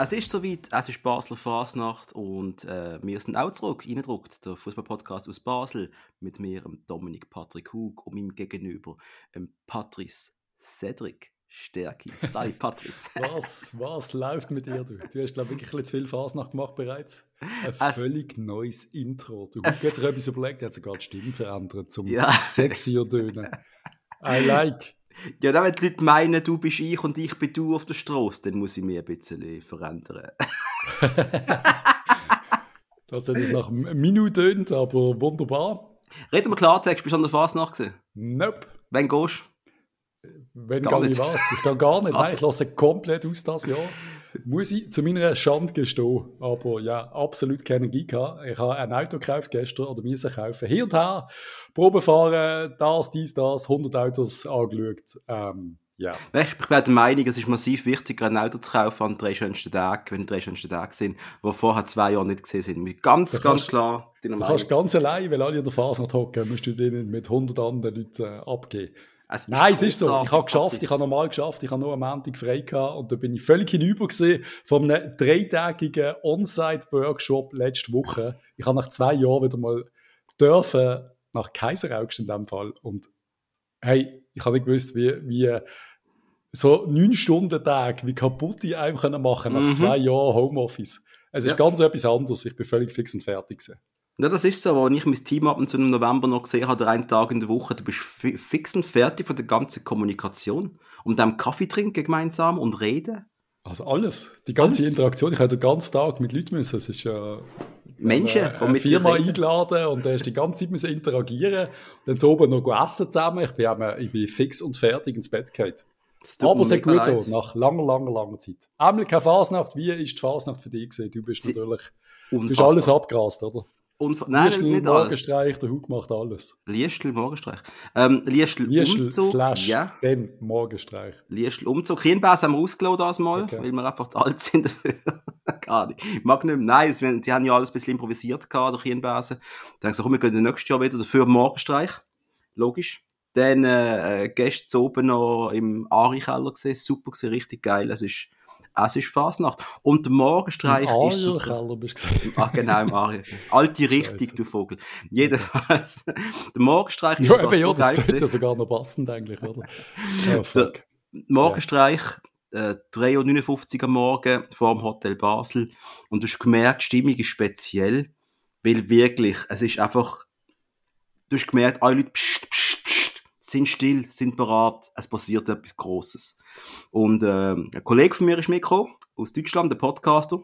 Es ist soweit, es ist Basler Fasnacht und äh, wir sind auch zurück, reingedruckt, der Fußballpodcast aus Basel mit mir, Dominik Patrick Hug und meinem Gegenüber, Patrice Cedric Stärke. Sei Patrice. was, was läuft mit dir? Du, du hast, glaube ich, wirklich zu viel Fasnacht gemacht bereits. Ein es, völlig neues Intro. Du hast sich etwas überlegt, er hat sogar die Stimme verändert, zum ja. sexier tönen. I like. Ja, dann, wenn die Leute meinen, du bist ich und ich bin du auf der Straße, dann muss ich mich ein bisschen verändern. das hat es nach Minuten tönt, aber wunderbar. Reden wir Klartext, bist du an der Fasnacht gesehen? Nope. Wann gehst du? Wenn gar, gar nicht was. Ich kann gar nicht. Nein, ich lasse komplett aus das Jahr. Muss ich zu meiner Schande gestehen. Aber ja, absolut keine Energie gehabt. Ich habe ein Auto gekauft gestern oder müssen kaufen. Hier und her. Probe fahren, das, dies, das, 100 Autos angeschaut. Ähm, ja. Ich bin der Meinung, es ist massiv wichtiger, ein Auto zu kaufen an drei schönsten Tagen, wenn die drei schönsten Tage sind, die vorher zwei Jahre nicht gesehen sind. Ganz, da ganz klar. Du kannst ganz allein, weil alle in der Phase noch hocken, musst du denen mit 100 anderen Leuten äh, abgeben. Es Nein, es ist so. Ich habe geschafft, ich habe normal geschafft, ich habe nur am Montag frei gehabt und da bin ich völlig hinüber gesehen von einem dreitägigen On-Site-Workshop letzte Woche. Ich habe nach zwei Jahren wieder mal dürfen nach Kaiseraugst in dem Fall und hey, ich habe nicht gewusst, wie, wie so neun Stunden Tag, wie kaputt die einem können machen nach mhm. zwei Jahren Homeoffice. Es ist ja. ganz etwas anderes. Ich bin völlig fix und fertig gewesen. Ja, das ist so. Als ich mein Team ab und zu im November noch gesehen habe, einen Tag in der Woche, du bist fix und fertig von der ganzen Kommunikation. Und dann Kaffee trinken gemeinsam und reden. Also alles. Die ganze alles. Interaktion. Ich habe den ganzen Tag mit Leuten müssen. Es ist ja. Äh, Menschen, eine, eine Firma eingeladen und da hast die ganze Zeit müssen interagieren. Und dann so oben noch essen zusammen. Ich bin, ich bin fix und fertig ins Bett gefallen. Aber sehr gut auch, nach langer, langer, langer Zeit. Einmal keine Fasnacht. Wie ist die Fasnacht für dich gewesen? Du bist Sie natürlich, du hast alles abgerast, oder? Unf Nein, Liestl, nicht Morgenstreich, alles. der Hug macht alles. Liestl, Morgenstreich. Ähm, Liestl, Liestl Umzug. Slash, ja. Dann Morgenstreich. Liestl, Umzug. Kirnbärs haben wir ausgelassen das mal, okay. weil wir einfach zu alt sind dafür. Gar nicht. Ich mag nicht mehr. Nein, es, sie haben ja alles ein bisschen improvisiert gehabt, der Kirnbärse. Dann haben sie gesagt, komm, wir gehen nächstes Jahr wieder dafür Morgenstreich. Logisch. Dann äh, äh gestern oben noch im Ari-Keller gesehen. Super gesehen, richtig geil. Es ist es ist Fasnacht. Und der Morgenstreich Im ist super. Keller bist du Ah, genau, im Aria. Alte Richtig, du Vogel. Jedenfalls, der Morgenstreich ist ja, eben, ja, das tut ja sogar noch passend eigentlich, oder? Oh, fuck. Der Morgenstreich, äh, 3.59 Uhr am Morgen vor dem Hotel Basel. Und du hast gemerkt, die Stimmung ist speziell, weil wirklich, es ist einfach, du hast gemerkt, alle Leute, pst, pst, sind still, sind bereit, es passiert etwas Großes. Und äh, ein Kollege von mir ist mitgekommen, aus Deutschland, der Podcaster,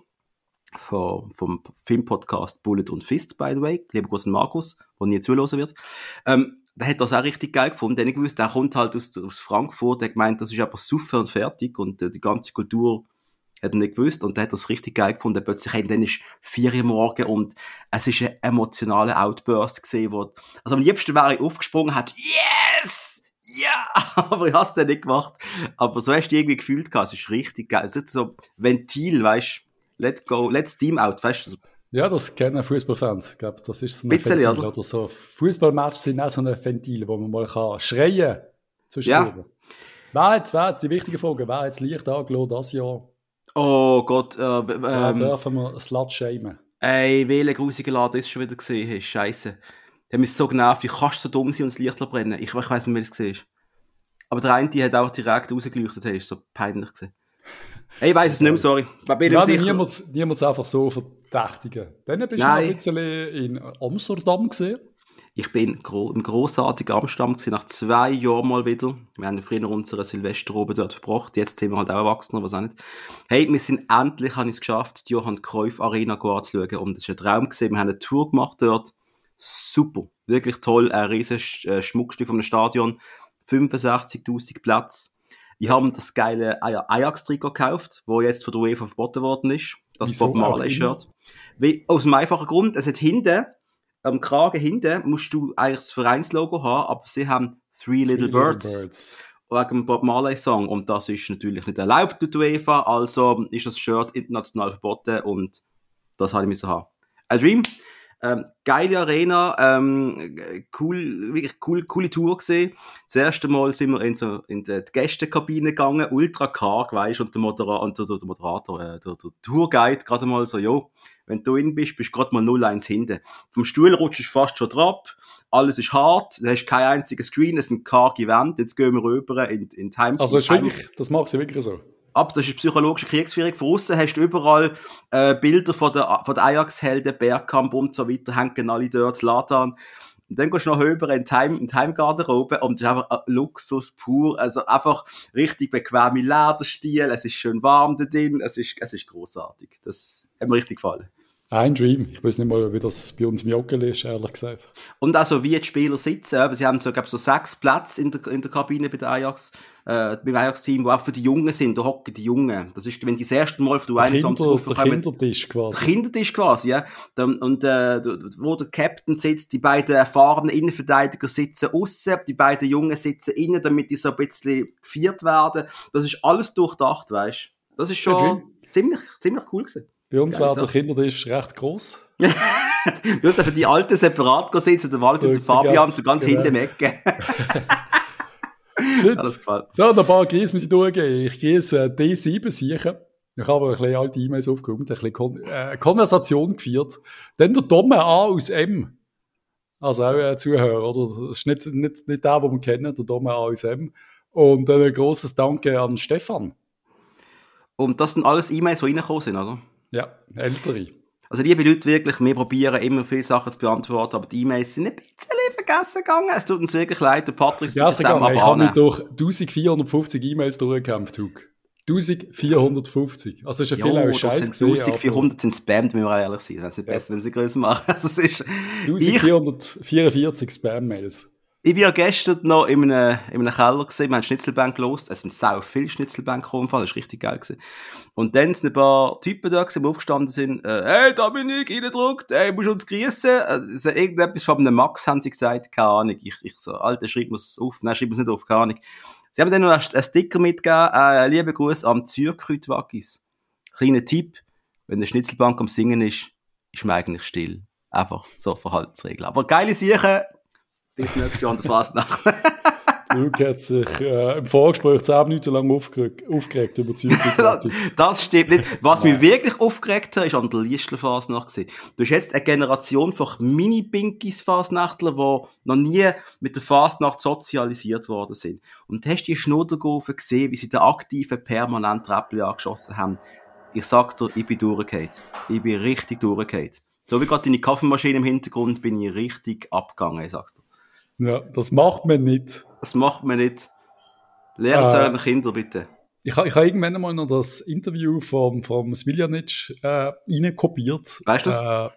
vom, vom Filmpodcast Bullet und Fist, by the way, lieber großen Markus, der nie zulassen wird. Ähm, der hat das auch richtig geil gefunden. Der gewusst, der kommt halt aus, aus Frankfurt, der gemeint, das ist einfach super und fertig und äh, die ganze Kultur hat er nicht gewusst und der hat das richtig geil gefunden. Plötzlich, hey, dann ist vier Uhr morgen und es ist ein emotionaler Outburst gesehen, wo, also am liebsten wäre ich aufgesprungen, hat, yeah! Ja, aber ich habe es dann nicht gemacht. Aber so hast du irgendwie gefühlt gehabt, es ist richtig geil. Es ist so Ventil, weißt du, let go, let's team out, weißt du. Ja, das kennen Fußballfans. Ich glaube, das ist so ein Bisschen, Ventil oder, oder so. Fußballmatches sind auch so ein Ventil, wo man mal kann schreien zwischen ja. Wer jetzt, wer jetzt die wichtige Frage, wer jetzt Licht angelassen das Jahr? Oh Gott, äh, ähm, dürfen wir Slut shamen. Ey, welcher grusige Laden ist schon wieder gesehen scheiße. Der mich so genervt, wie kannst du so dumm sein und das Licht brennen? Ich, ich weiß nicht, wie das gesehen Aber der eine, die hat auch direkt rausgeleuchtet, hey, ist so peinlich gewesen. Hey, ich weiss es nicht mehr, sorry. Bin ja, niemand, niemand einfach so verdächtigen. Dann bist du ein bisschen in Amsterdam gesehen. Ich bin im grossartigen Amsterdam gewesen, nach zwei Jahren mal wieder. Wir haben früher unsere Silvester oben dort verbracht. Jetzt sind wir halt auch Erwachsene, was auch nicht. Hey, wir sind endlich, haben es geschafft, die Johann Cruyff Arena anzuschauen. Und das war ein Traum gewesen. Wir haben eine Tour gemacht dort super. Wirklich toll. Ein riesiges äh, Schmuckstück vom Stadion. 65.000 Platz. Ich habe das geile Ajax-Trikot gekauft, wo jetzt von der UEFA verboten worden ist. Das Wieso Bob Marley-Shirt. Aus dem einfachen Grund, es hat hinten, am Kragen hinten, musst du eigentlich das Vereinslogo haben, aber sie haben Three, Three Little, Birds. Little Birds. Wegen Bob Marley Song. Und das ist natürlich nicht erlaubt durch die UEFA, also ist das Shirt international verboten und das habe ich müssen haben. A Dream. Ähm, geile Arena, ähm, cool, wirklich cool, coole Tour gesehen. Das erste Mal sind wir in, so, in die Gästekabine gegangen, ultra karg, weißt und der, Modera und der, der Moderator, äh, der, der Tourguide gerade mal so, jo, wenn du drin bist, bist du gerade mal 0-1 hinten. Vom Stuhl rutschst du fast schon drauf, alles ist hart, du hast kein einziges Screen, es sind karge Wände, jetzt gehen wir rüber in, in Time. Also ist wirklich, das macht sie wirklich so ab, das ist psychologische Kriegsführung. Von außen hast du überall äh, Bilder von der, von der Ajax-Helden, Bergkamp und so weiter, hängen alle dort, Latan. Und dann gehst du noch höher in die, Heim, in die Heimgarderobe und das ist einfach Luxus pur. Also einfach richtig bequeme Lederstil, es ist schön warm da drin, es ist, es ist großartig. Das hat mir richtig gefallen. Ein Dream. Ich weiß nicht mal, wie das bei uns im Joggen ist, ehrlich gesagt. Und also wie die Spieler sitzen. Sie haben so, glaube so sechs Plätze in der, in der Kabine bei der Ajax, äh, beim Ajax-Team, wo auch für die Jungen sind. Da hocken die Jungen. Das ist, wenn die das erste Mal die 21 Kinder, Der Kindertisch quasi. Der Kindertisch quasi, ja. Und äh, wo der Captain sitzt, die beiden erfahrenen Innenverteidiger sitzen außen, die beiden Jungen sitzen innen, damit die so ein bisschen gefeiert werden. Das ist alles durchdacht, weißt du. Das ist schon ziemlich, ziemlich cool gewesen. Bei uns war der Kindertisch recht groß. du hast für die Alten separat sitzen, der Walter und der Fabian so ganz genau. hinten Ecke. so, ein paar Gries muss ich durchgehen. Ich gehe äh, D7 sicher. Ich habe ein bisschen alte E-Mails aufgeräumt, ein bisschen Kon äh, Konversation geführt. Dann der Domme A aus M. Also auch ein Zuhörer, oder? Das ist nicht, nicht, nicht der, den wir kennen, der Domme A aus M. Und ein großes Danke an Stefan. Und das sind alles E-Mails, die reingekommen sind, oder? Ja, ältere. Also liebe Leute, wirklich, wir probieren immer viele Sachen zu beantworten, aber die E-Mails sind ein bisschen vergessen gegangen. Es tut uns wirklich leid, der Patrick ist vergessen gegangen. Ich habe mich durch 1450 E-Mails durchgekämpft, Hug. 1450. Also ist ja viel auch Scheiß gesehen. 1400 sind Spam, müssen wir ehrlich sein. Das ist nicht ja. besser, wenn sie größer machen. Also es ist 1444 Spam-Mails. Ich war gestern noch in einem, in einem Keller gesehen, wir haben Schnitzelbank gelost. Es sind sau viele Schnitzelbank gekommen, das war richtig geil gewesen. Und dann sind ein paar Typen da gewesen, die aufgestanden sind, äh, hey Dominik, reingedruckt, hey, musst uns grüßen. Also, irgendetwas von einem Max haben sie gesagt, keine Ahnung. Ich, ich so, Alter, schreib mir's auf. Nein, schreib mir's nicht auf, keine Ahnung. Sie haben dann noch einen Sticker mitgegeben, äh, liebe Gruß am Zürkrütwaggis. Kleiner Tipp, wenn der Schnitzelbank am Singen ist, ist man eigentlich still. Einfach so Verhaltensregeln. Aber geile Sachen, bis nächstes Jahr an der Fastnacht. Luke hat sich äh, im Vorgespräch zehn Minuten lang aufgeregt, aufgeregt über die Das stimmt nicht. Was mich wirklich aufgeregt hat, ist an der Liestler-Fasnacht. Du hast jetzt eine Generation von Mini-Binkies-Fasnachtler, die noch nie mit der Fasnacht sozialisiert worden sind. Und du hast die Schnuddergaufen gesehen, wie sie den aktiven permanent Treppel angeschossen haben. Ich sag dir, ich bin durchgefallen. Ich bin richtig durchgefallen. So wie gerade deine Kaffeemaschine im Hintergrund bin ich richtig abgegangen, ich sag's dir. Ja, das macht man nicht. Das macht man nicht. Lehrt es äh, euren Kinder bitte. Ich, ich habe irgendwann mal noch das Interview vom, vom Smiljanic äh, reinkopiert. Weißt du das? Äh,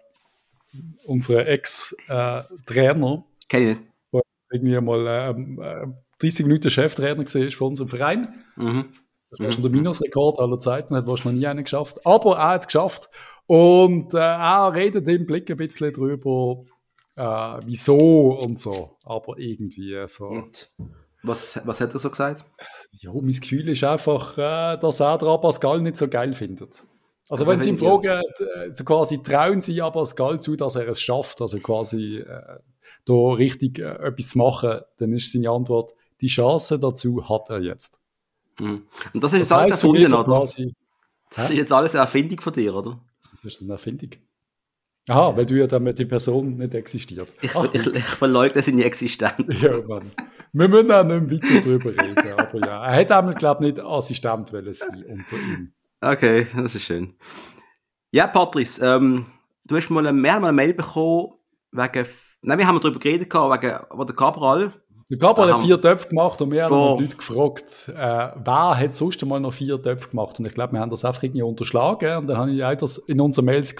unsere Ex-Trainer. Äh, Kenn ich nicht. Der irgendwie mal ähm, äh, 30 Minuten Cheftrainer war von unserem Verein. Mhm. Das war schon der mhm. Minusrekord aller Zeiten, hat wahrscheinlich noch nie einen geschafft. Aber er hat es geschafft. Und äh, er redet im Blick ein bisschen drüber, äh, wieso und so. Aber irgendwie so. Und was, was hat er so gesagt? Ja, mein Gefühl ist einfach, äh, dass er der Pascal nicht so geil findet. Also, also wenn Sie ihn fragen, äh, so quasi trauen Sie Pascal zu, dass er es schafft, also quasi äh, da richtig äh, etwas zu machen, dann ist seine Antwort, die Chance dazu hat er jetzt. Mhm. Und das ist jetzt das alles erfunden, oder? Quasi, das ist jetzt alles eine Erfindung von dir, oder? Das ist eine Erfindung. Aha, weil du ja damit die Person nicht existiert. Ich, ich, ich verleugne seine Existenz. Ja, Mann. Wir müssen auch nicht weiter drüber reden, aber ja. Er hätte einmal, glaube ich, nicht Assistent sein unter ihm. Okay, das ist schön. Ja, Patrice, ähm, du hast mal, mehr mal eine Mail bekommen wegen, nein, wir haben darüber geredet, wegen, wo der Cabral der Gabriel hat vier Töpfe gemacht und wir haben die Leute gefragt, äh, wer hat sonst einmal noch vier Töpfe gemacht? Und ich glaube, wir haben das einfach irgendwie unterschlagen. Und dann habe ich auch das in unseren Mails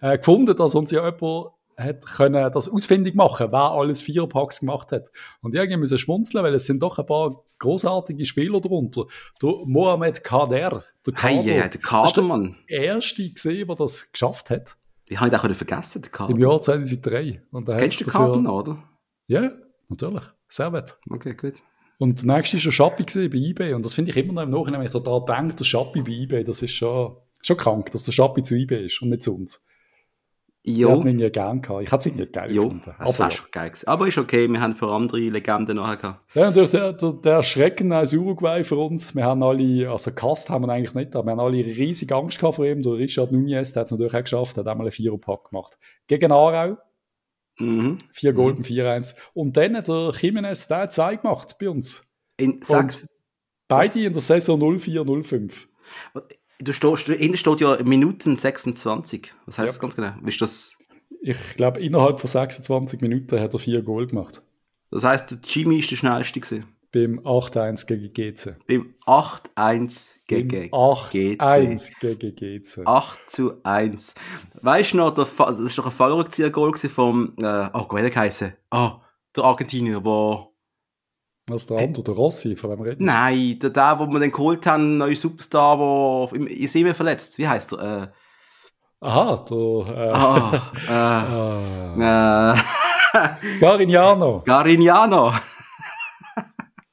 äh, gefunden, dass uns ja jemand hat können das ausfindig machen, wer alles vier Packs gemacht hat. Und irgendwie müssen schmunzeln, weil es sind doch ein paar großartige Spieler darunter. Der Mohamed Kader, der Kader, hey, yeah, der Kadermann. der erste gesehen, der das geschafft hat. Ich habe ihn auch vergessen, der Kader. Im Jahr 2003. Und Kennst du den Kader noch, oder? Ja, natürlich. Servet. Okay, gut. Und das nächste war schon Shopee bei eBay. Und das finde ich immer noch im Nachhinein, wenn ich total denke, der Shopee bei eBay, das ist schon, schon krank, dass der Shopee zu eBay ist und nicht zu uns. Jo. Ich hätte ihn irgendwie gern gehabt. Ich hätte es irgendwie geil jo, gefunden. Das wäre schon geil gewesen. Aber ist okay, wir haben für andere Legenden nachher gehabt. Ja, natürlich der, der, der Schrecken aus Uruguay für uns. Wir haben alle, also Cast haben wir eigentlich nicht, aber wir haben alle riesige Angst gehabt vor ihm. Der Richard Nunez, der hat es natürlich auch geschafft, hat einmal einen Viererpack gemacht. Gegen Aarau. Mhm. Vier Golden, mhm. 4-1. Und dann hat der Jimenez, der hat zwei gemacht bei uns. In sechs. Beide in der Saison 04-05. Du stehst, innen steht ja Minuten 26. Was heißt ja. das ganz genau? Ist das? Ich glaube, innerhalb von 26 Minuten hat er vier Goal gemacht. Das heißt, der Jimmy ist der schnellste gewesen. Beim 8-1 gegen GC. Beim 8-1 gegen 8 GC. 1 gegen GC. 8 zu 1. Weißt du noch, der Fa das war doch ein Fallrückzieher-Goal vom, äh, oh, wie hat er Ah, der Argentinier, der was der andere, der Rossi, von wem reden Nein, der, der, wo wir den geholt haben, neue Superstar, der ist immer verletzt. Wie heißt er? Äh, Aha, der. Äh, ah. äh, Garignano. Garignano.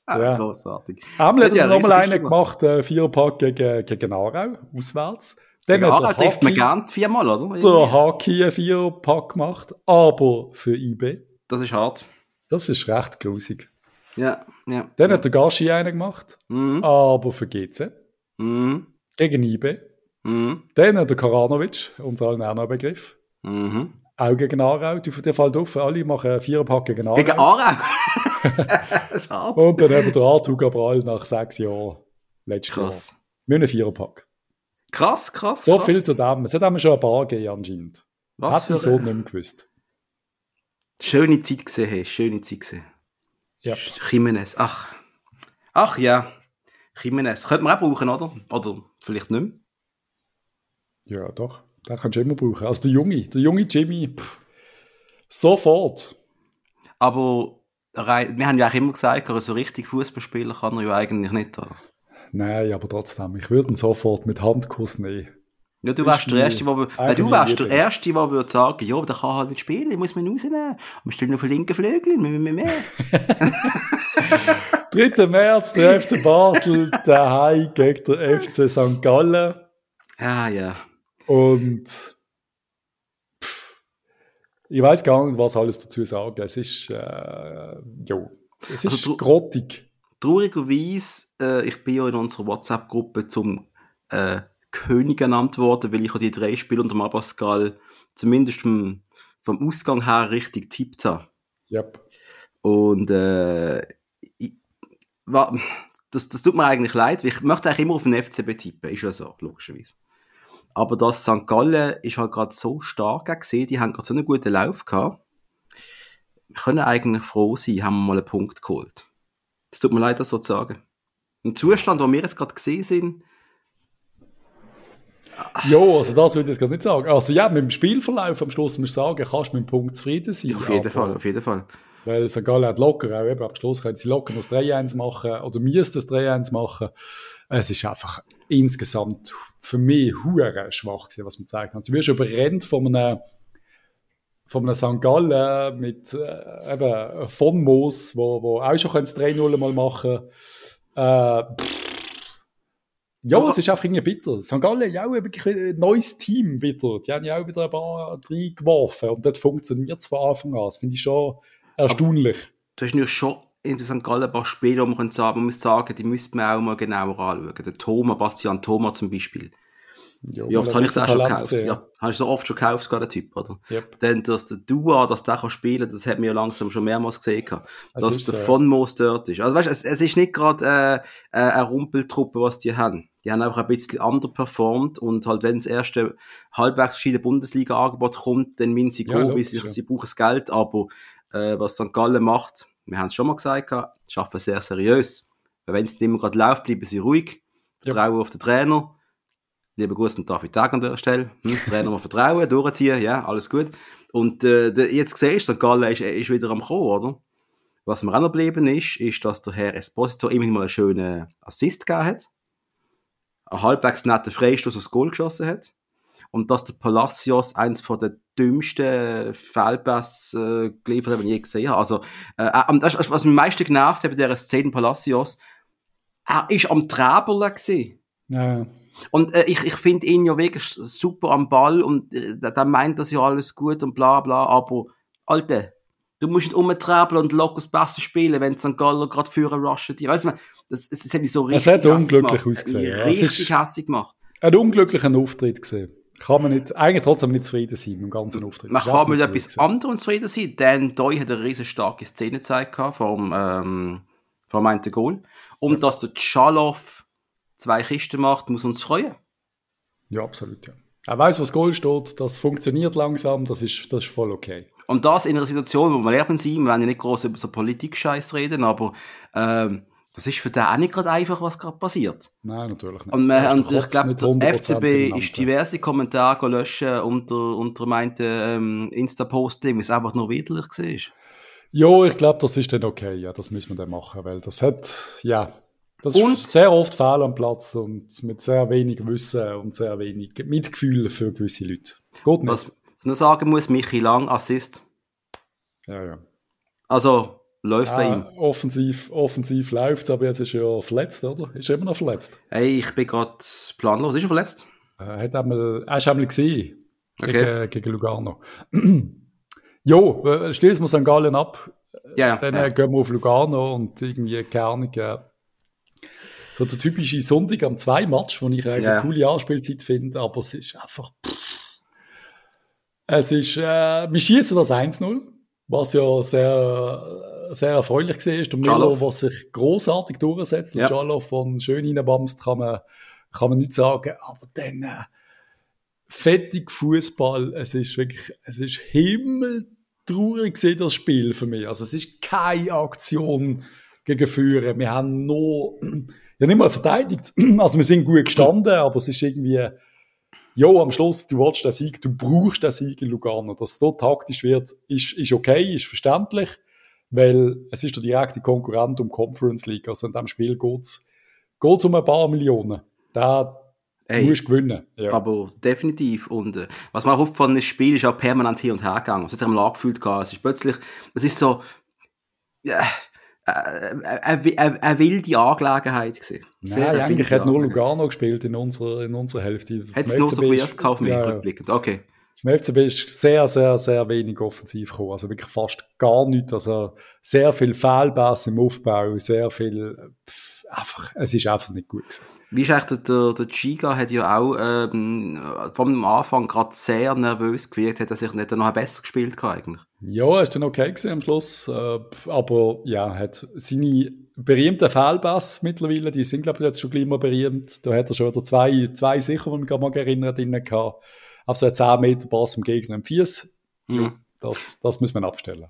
Ja. Großartig. Emil hat ja, nochmal einen gemacht, äh, Vierpack gegen, gegen Aarau, auswärts. Dann gegen Aarau trifft man gern viermal, oder? Der Haki ein Vierpack gemacht, aber für IB. Das ist hart. Das ist recht grusig. Ja, ja. Dann ja. hat der Gashi einen gemacht, mhm. aber für GC. Mhm. Gegen IB. Mhm. Dann hat der Karanovic, unser allen auch noch Begriff. Mhm. Auch gegen Aarau. Die, der fällt auf, alle machen Viererpack gegen Aarau. Gegen Aarau? Schade. Und dann haben wir den Arthur Cabral nach sechs Jahren, letztes krass. Jahr, mit einem Viererpack. Krass, krass, So krass. viel zu dem. Es hat einem schon ein paar gegeben anscheinend. Was Hat für so nicht mehr gewusst. Schöne Zeit gesehen, hey. schöne Zeit gesehen. Ja. Jimenez, ach. Ach ja, Jimenez. Könnte man auch brauchen, oder? Oder vielleicht nicht mehr. Ja, doch. Den kannst du immer brauchen. Also der Junge, der junge Jimmy, pff, sofort. Aber wir haben ja auch immer gesagt, so richtig Fußball kann er ja eigentlich nicht. Oder? Nein, aber trotzdem, ich würde ihn sofort mit Handkuss nehmen. Ja, du wärst der Erste, der, nein, du wärst der Erste, der würde sagen, ja, aber der kann halt nicht spielen, ich muss man rausnehmen. Und stellen auf den linken Flügel, mehr, mehr, mehr. 3. März, der FC Basel, daheim gegen den FC St. Gallen. Ah, ja. Und ich weiß gar nicht, was alles dazu sagen. Es ist, äh, jo, es ist also, grottig. Traurigerweise, äh, ich bin ja in unserer WhatsApp-Gruppe zum äh, König ernannt worden, weil ich die drei Spiele unter Abascal zumindest vom, vom Ausgang her richtig tippt habe. Yep. Und äh, ich, das, das tut mir eigentlich leid, weil ich möchte eigentlich immer auf den FCB tippen, ist ja so, logischerweise. Aber das St. Gallen ist halt gerade so stark gesehen, die haben gerade so einen guten Lauf gehabt. Wir können eigentlich froh sein, haben wir mal einen Punkt geholt. Es tut mir leid, das so zu sagen. Im Zustand, wo wir jetzt gerade gesehen sind, ja, also das würde ich jetzt gar nicht sagen. Also ja, mit dem Spielverlauf am Schluss muss ich sagen, kannst du mit dem Punkt zufrieden sein. Auf jeden Fall, auf jeden Fall. Weil St. Gallen hat locker, auch eben am Schluss können sie locker das 3-1 machen oder müssen das 3-1 machen. Es ist einfach insgesamt für mich hure schwach gewesen, was man gezeigt hat. Du wirst überrennt von einem von einem St. Gallen mit äh, eben von Moos, wo, wo auch schon das 3-0 mal machen äh, ja, Aber, es ist einfach irgendwie bitter. St. Gallen ja auch wirklich ein neues Team wieder. Die haben ja auch wieder ein paar reingeworfen und das funktioniert von Anfang an. Das finde ich schon erstaunlich. Du hast ja schon in St. Gallen ein paar Spiele, wo man, sagen, man muss sagen, die müsste man auch mal genauer anschauen. Der Thomas, Bastian Thomas zum Beispiel. Ja, Wie oft habe ich das auch schon gekauft? Ja, habe ich so oft schon gekauft, gerade der Typ, oder? Yep. Dann, dass der Dua, dass der kann spielen, das hat mir ja langsam schon mehrmals gesehen. Dass der so. von Moos dort ist. Also weißt, es, es ist nicht gerade äh, äh, eine Rumpeltruppe, was die haben. Die haben einfach ein bisschen underperformed und halt, wenn das erste halbwegs gescheite Bundesliga-Angebot kommt, dann müssen sie ja, kommen, sie, sie brauchen das Geld, aber äh, was St. Gallen macht, wir haben es schon mal gesagt, schaffen sehr seriös. Wenn es nicht immer gerade läuft, bleiben sie ruhig, vertrauen ja. auf den Trainer Lieber Gruß an David Tag an der Stelle. Hm, Trainer mal vertrauen, durchziehen, ja, alles gut. Und äh, jetzt siehst du, St. Gallen ist, ist wieder am Kommen, oder? Was mir auch noch geblieben ist, ist, dass der Herr Esposito immerhin mal einen schönen Assist gegeben hat. Einen halbwegs netten Freistoß aufs Goal geschossen hat. Und dass der Palacios eins von den dümmsten Fehlpässe äh, geliefert hat, den ich je gesehen habe. Also, äh, äh das, was mich am meisten genervt hat bei dieser Szene Palacios, er ist am gewesen. Ja. Und äh, ich, ich finde ihn ja wirklich super am Ball und äh, der meint das ja alles gut und bla bla, aber Alter, du musst nicht umtreiben und locker das Beste spielen, wenn St. Galler gerade führen rushen. Weißt du, das, das, das hat mich so richtig Es hat unglücklich ausgesehen. Ja. Richtig hässlich gemacht. Ein unglücklichen Auftritt gesehen. Kann man nicht, eigentlich trotzdem nicht zufrieden sein mit dem ganzen Auftritt. Man kann mit etwas anderem zufrieden sein. Dan Doy hat eine riesen starke Szene gezeigt vom, ähm, vom einen Goal. Und ja. dass der Chaloff zwei Kisten macht, muss uns freuen. Ja, absolut, ja. Er weiß, was Goal steht, das funktioniert langsam, das ist, das ist voll okay. Und das in einer Situation, wo wir lernen sind, wir werden ja nicht groß über so Politik-Scheiß reden, aber ähm, das ist für den auch nicht gerade einfach, was gerade passiert. Nein, natürlich nicht. Und, man, und ich glaube, der FCB ist diverse Kommentare löschen unter, unter meinten ähm, Insta-Posting, weil es einfach nur widerlich war. Ja, ich glaube, das ist dann okay, ja, das müssen wir dann machen, weil das hat, ja, das und, ist sehr oft Fehl am Platz und mit sehr wenig Wissen und sehr wenig Mitgefühl für gewisse Leute. Geht nicht. Was ich noch sagen muss, Michi Lang Assist. Ja, ja. Also, läuft ja, bei ihm. Offensiv, offensiv läuft es, aber jetzt ist er ja verletzt, oder? Ist er immer noch verletzt? Hey, ich bin gerade planlos. Ist er verletzt? Er, hat einmal, er ist einmal gesehen. Okay. Gegen, gegen Lugano. jo, äh, schließen wir St. Gallen ab. Ja, ja, Dann ja. gehen wir auf Lugano und irgendwie, keine Ahnung, so der typische Sonntag am zwei Match, wo ich eigentlich ja. eine coole Anspielzeit finde, aber es ist einfach. Pff. Es ist, äh, wir schießen das 1-0, was ja sehr, sehr erfreulich war. Der Müller, was sich großartig durchsetzt, und ja. Jalo von schön reinbamst, kann man, kann man nicht sagen, aber dann, äh, fettig Fußball, es ist wirklich, es ist himmeltraurig gesehen, das Spiel für mich. Also es ist keine Aktion gegen Führer. Wir haben nur, ja nicht mal verteidigt. Also wir sind gut gestanden, aber es ist irgendwie, ja, am Schluss, du willst den Sieg, du brauchst den Sieg in Lugano. Dass es dort taktisch wird, ist, ist okay, ist verständlich, weil es ist der direkte Konkurrent um Conference League. Also in diesem Spiel geht's geht's um ein paar Millionen. Da Hey, musst gewinnen. Ja. Aber definitiv. Und äh, was man auch aufgefallen ist, das Spiel ist auch permanent hin und her gegangen. Es hat sich am Lag gefühlt. Es ist plötzlich, es ist so, ja, eine, eine, eine wilde Angelegenheit gewesen. Nein, eigentlich hat nur Lugano gespielt in unserer, in unserer Hälfte. Hat es nur so weird auf mich ja, rückblickend, okay. Im FCB ist sehr, sehr, sehr wenig offensiv gekommen, also wirklich fast gar nichts, also sehr viel Fehlbass im Aufbau, sehr viel, pff, einfach, es ist einfach nicht gut gewesen. Wie ist eigentlich der, der Giga hat ja auch ähm, vom Anfang gerade sehr nervös gewirkt, hat er sich nicht noch besser gespielt eigentlich? Ja, ist dann okay gewesen am Schluss, äh, aber ja, hat seine berühmten Fehlpass mittlerweile, die sind glaube ich jetzt schon gleich mal berühmt, da hat er schon wieder zwei, zwei sicher, wenn ich mich mal erinnert, drin gehabt, auf so einen 10 Meter Pass im Gegner im Fies. Mhm. Das, das muss man abstellen.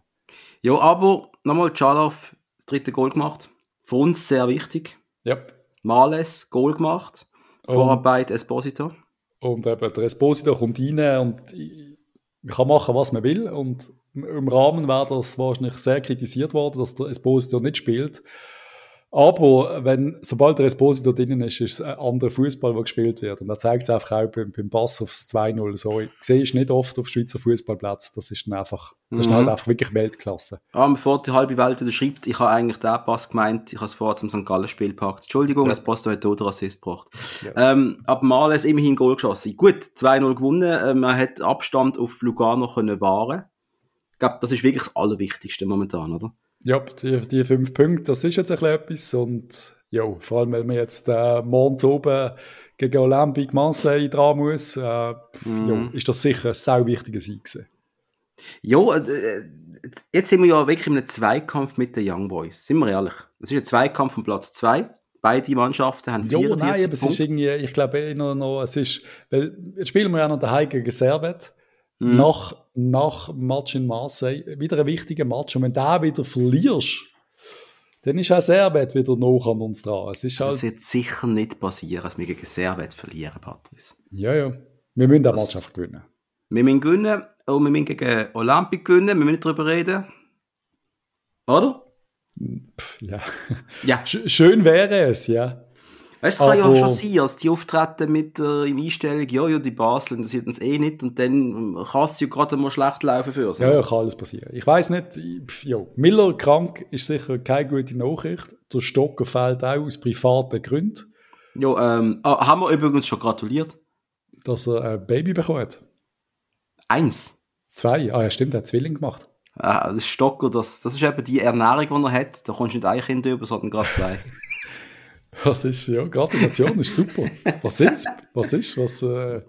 Ja, aber nochmal, Chalov, das dritte Goal gemacht, für uns sehr wichtig. Ja. Yep. Males Goal gemacht. Vorarbeit Esposito. Und eben, der Esposito kommt rein und man kann machen, was man will. Und im Rahmen wäre das wahrscheinlich sehr kritisiert worden, dass der Esposito nicht spielt. Aber wenn, sobald der Esposito drinnen ist, ist es ein anderer Fußball, der gespielt wird. Und da zeigt es einfach auch beim, beim Pass aufs 2-0 so. Ich sehe es nicht oft auf Schweizer Fußballplätzen. Das ist dann einfach, das ist mhm. halt einfach wirklich Weltklasse. Ja, bevor die halbe Welt wieder schreibt, ich habe eigentlich den Pass gemeint, ich habe es vorher zum St. Gallen Spiel gepackt. Entschuldigung, ja. Esposito hat oder Assist gebracht. Yes. Ähm, aber mal ist immerhin Goal geschossen. Gut, 2-0 gewonnen. Ähm, man hat Abstand auf Lugano können wahren. Ich glaube, das ist wirklich das Allerwichtigste momentan, oder? Ja, die, die fünf Punkte, das ist jetzt ein bisschen etwas. Und ja, vor allem, weil man jetzt äh, morgens oben gegen Olympique Marseille dran muss, äh, mm. ja, ist das sicher ein sehr wichtiger Sieg gewesen. Ja, äh, jetzt sind wir ja wirklich in einem Zweikampf mit den Young Boys. Sind wir ehrlich? Das ist ein Zweikampf von Platz 2. Beide Mannschaften haben 44 jo, nein, aber es ist irgendwie, ich glaube noch, noch, es ist, weil jetzt spielen wir ja noch daheim gegen Servet. Mhm. Nach, nach Match in Marseille, wieder ein wichtiger Match. Und wenn du den wieder verlierst, dann ist auch Servet wieder noch an uns dran. Es ist halt, das wird sicher nicht passieren, dass wir gegen Servet verlieren, Patrice. Ja, ja. Wir müssen den Match einfach gewinnen. Wir müssen gewinnen und wir müssen gegen Olympic gewinnen. Wir müssen nicht darüber reden. Oder? Pff, ja. ja. Schön wäre es, ja. Weißt du, es kann ja auch schon sein, als die auftreten mit der äh, Einstellung, ja, ja, die Basel interessiert uns eh nicht und dann kann es ja gerade mal schlecht laufen für uns. Ja, ja, kann alles passieren. Ich weiß nicht, ja, Miller krank ist sicher keine gute Nachricht. Der Stocker fällt auch aus privaten Gründen. Ja, ähm, ah, haben wir übrigens schon gratuliert. Dass er ein Baby bekommt. Eins. Zwei. Ah ja, stimmt, er hat Zwilling gemacht. Ah, das Stocker, das, das ist eben die Ernährung, die er hat. Da kommst du nicht ein Kind über, sondern gerade zwei. Was ist, ja, Gratulation ist super. Was sind's? Was ist, was, äh,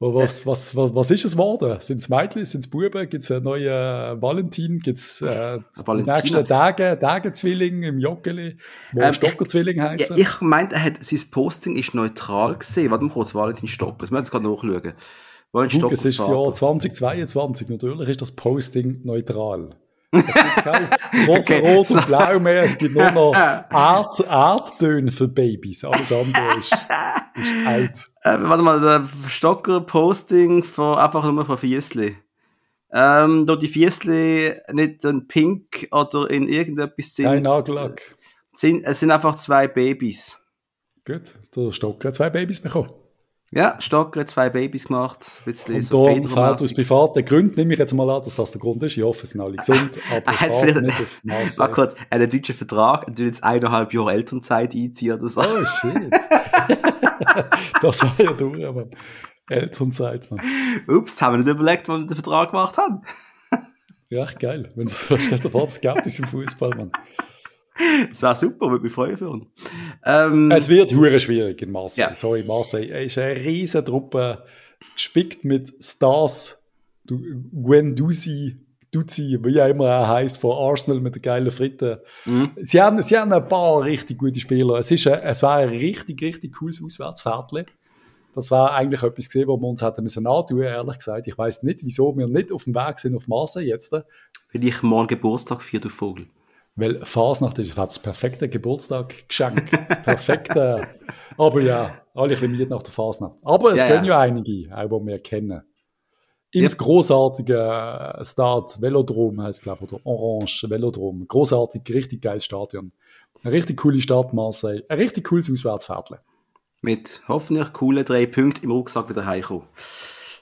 was, was, was, was ist es geworden? Sind es Mädchen, sind es Buben? Gibt es einen neuen äh, Valentin? Gibt es äh, die nächsten Tage, Tage-Zwilling im Joggeli, wo ähm, Stocker-Zwilling heißen? Ja, ich meinte, sein Posting ist neutral gesehen. Warte mal kurz, Valentin Stocker. Das müssen wir jetzt gerade nachschauen. Guck, es ist das Jahr 2022. Natürlich ist das Posting neutral. Es gibt kein rosa, okay, rot und blau mehr. Es gibt nur noch Art, Arttöne für Babys. Alles andere ist, ist alt. Äh, warte mal, der Stocker-Posting von, einfach nur von Fiesli. Ähm, da die Fiesli nicht in Pink oder in irgendetwas sind. Nein, Nagellack. Sind, es sind einfach zwei Babys. Gut, der Stocker hat zwei Babys bekommen. Ja, Stocker hat zwei Babys gemacht, ein bisschen und so fehlt aus privaten Gründen, nehme ich jetzt mal an, dass das der Grund ist. Ich hoffe, es sind alle gesund, aber er hat vielleicht, nicht auf Masse. Mal kurz, er hat einen deutschen Vertrag, er jetzt eineinhalb Jahre Elternzeit einziehen oder so. Oh, shit. das war ja durch, Mann. Elternzeit, Mann. Ups, haben wir nicht überlegt, wann wir den Vertrag gemacht haben. ja, echt geil. Wenn es, steht vor, es gibt im Fußball, Mann. Das wäre super, würde mich freuen für uns. Ähm, es wird hure schwierig in Marseille. Ja. Sorry, Marseille ist eine riesige Truppe, gespickt mit Stars. Du, Guendouzi, Duzi, wie auch immer er heißt, von Arsenal mit der geilen Fritten. Mhm. Sie, haben, sie haben ein paar richtig gute Spieler. Es, ist ein, es war ein richtig, richtig cooles Auswärtsfahrtli. Das war eigentlich etwas gesehen, wo wir uns hätten müssen antun, ehrlich gesagt. Ich weiß nicht, wieso wir nicht auf dem Weg sind auf Marseille jetzt. Vielleicht morgen Geburtstag für den Vogel. Weil Fasnacht ist das perfekte Geburtstaggeschenk. Das perfekte. Aber ja, alle bisschen nach der Fasnacht. Aber es ja, gehen ja. ja einige, auch die wir kennen. Ins ja. großartige Start Velodrom heißt glaube ich, oder Orange Velodrom. Großartig, richtig geiles Stadion. Eine richtig coole Stadt Marseille. Ein richtig cooles Auswärtsviertel. Mit hoffentlich coolen drei Punkten im Rucksack wieder heimkommen.